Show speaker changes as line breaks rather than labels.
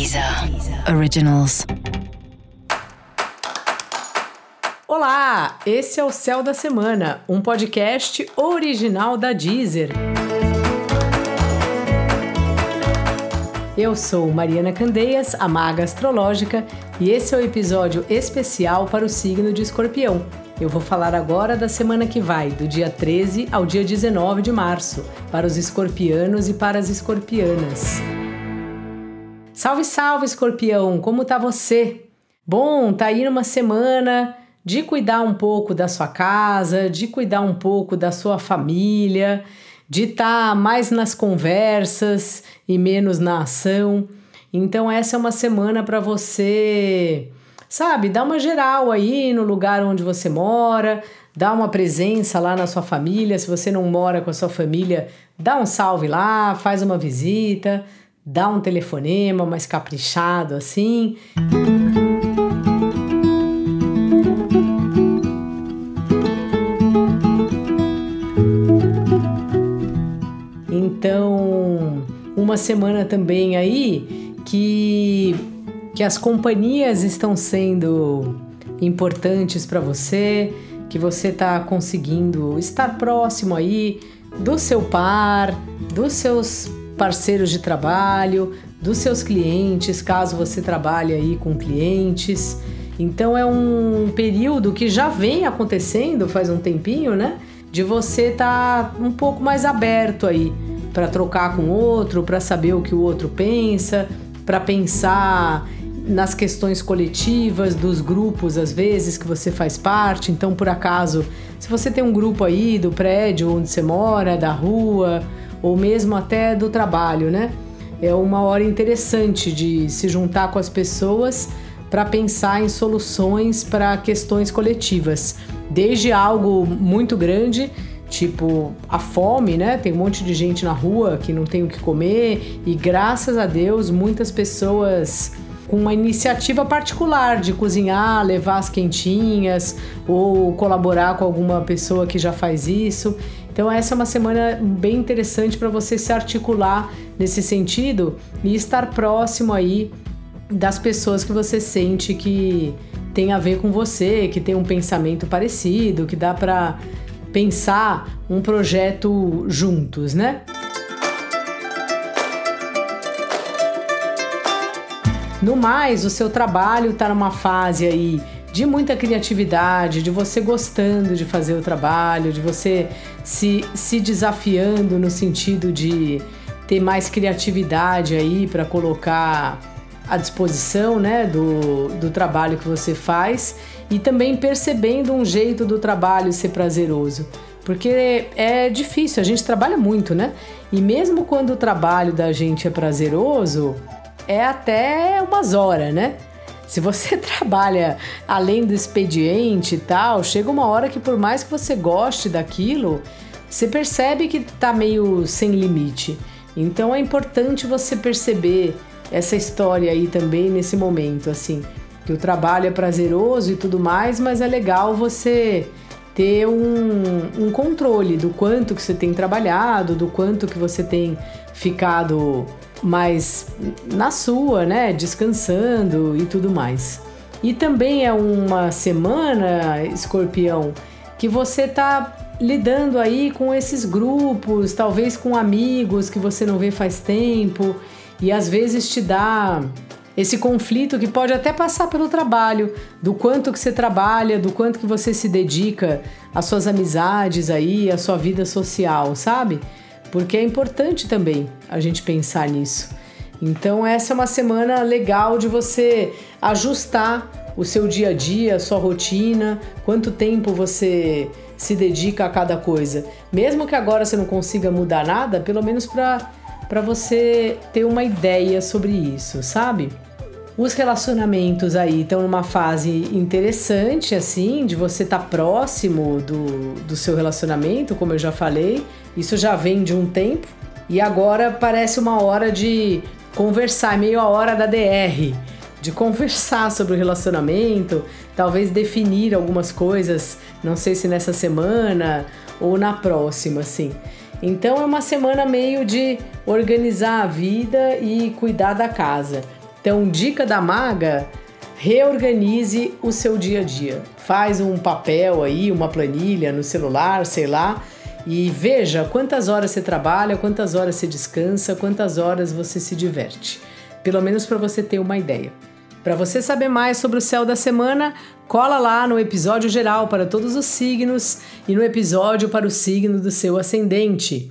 Deezer Originals.
Olá, esse é o Céu da Semana, um podcast original da Deezer. Eu sou Mariana Candeias, a maga astrológica, e esse é o episódio especial para o signo de Escorpião. Eu vou falar agora da semana que vai, do dia 13 ao dia 19 de março, para os escorpianos e para as escorpianas. Salve, salve, escorpião! Como tá você? Bom, tá aí numa semana de cuidar um pouco da sua casa, de cuidar um pouco da sua família, de estar tá mais nas conversas e menos na ação. Então, essa é uma semana para você, sabe, dar uma geral aí no lugar onde você mora, dar uma presença lá na sua família. Se você não mora com a sua família, dá um salve lá, faz uma visita dá um telefonema mais caprichado assim. Então, uma semana também aí que que as companhias estão sendo importantes para você, que você está conseguindo estar próximo aí do seu par, dos seus parceiros de trabalho, dos seus clientes, caso você trabalhe aí com clientes. Então é um período que já vem acontecendo faz um tempinho, né? De você estar tá um pouco mais aberto aí para trocar com o outro, para saber o que o outro pensa, para pensar nas questões coletivas dos grupos, às vezes, que você faz parte. Então, por acaso, se você tem um grupo aí do prédio onde você mora, da rua, ou mesmo até do trabalho, né? É uma hora interessante de se juntar com as pessoas para pensar em soluções para questões coletivas, desde algo muito grande, tipo a fome, né? Tem um monte de gente na rua que não tem o que comer e graças a Deus muitas pessoas com uma iniciativa particular de cozinhar, levar as quentinhas ou colaborar com alguma pessoa que já faz isso. Então essa é uma semana bem interessante para você se articular nesse sentido e estar próximo aí das pessoas que você sente que tem a ver com você, que tem um pensamento parecido, que dá para pensar um projeto juntos, né? No mais, o seu trabalho está numa fase aí de muita criatividade, de você gostando de fazer o trabalho, de você se, se desafiando no sentido de ter mais criatividade aí para colocar à disposição né, do, do trabalho que você faz e também percebendo um jeito do trabalho ser prazeroso. Porque é difícil, a gente trabalha muito, né? E mesmo quando o trabalho da gente é prazeroso, é até umas horas, né? Se você trabalha além do expediente e tal, chega uma hora que por mais que você goste daquilo, você percebe que tá meio sem limite. Então é importante você perceber essa história aí também nesse momento, assim, que o trabalho é prazeroso e tudo mais, mas é legal você ter um, um controle do quanto que você tem trabalhado, do quanto que você tem ficado mais na sua, né, descansando e tudo mais. E também é uma semana, escorpião, que você tá lidando aí com esses grupos, talvez com amigos que você não vê faz tempo, e às vezes te dá esse conflito que pode até passar pelo trabalho, do quanto que você trabalha, do quanto que você se dedica às suas amizades aí, à sua vida social, sabe? Porque é importante também a gente pensar nisso. Então, essa é uma semana legal de você ajustar o seu dia a dia, a sua rotina, quanto tempo você se dedica a cada coisa. Mesmo que agora você não consiga mudar nada, pelo menos para você ter uma ideia sobre isso, sabe? Os relacionamentos aí estão numa fase interessante, assim, de você estar tá próximo do, do seu relacionamento, como eu já falei. Isso já vem de um tempo. E agora parece uma hora de conversar, meio a hora da DR, de conversar sobre o relacionamento, talvez definir algumas coisas, não sei se nessa semana ou na próxima, assim. Então é uma semana meio de organizar a vida e cuidar da casa. Então, dica da maga, reorganize o seu dia a dia. Faz um papel aí, uma planilha no celular, sei lá, e veja quantas horas você trabalha, quantas horas você descansa, quantas horas você se diverte. Pelo menos para você ter uma ideia. Para você saber mais sobre o céu da semana, cola lá no episódio geral para todos os signos e no episódio para o signo do seu ascendente.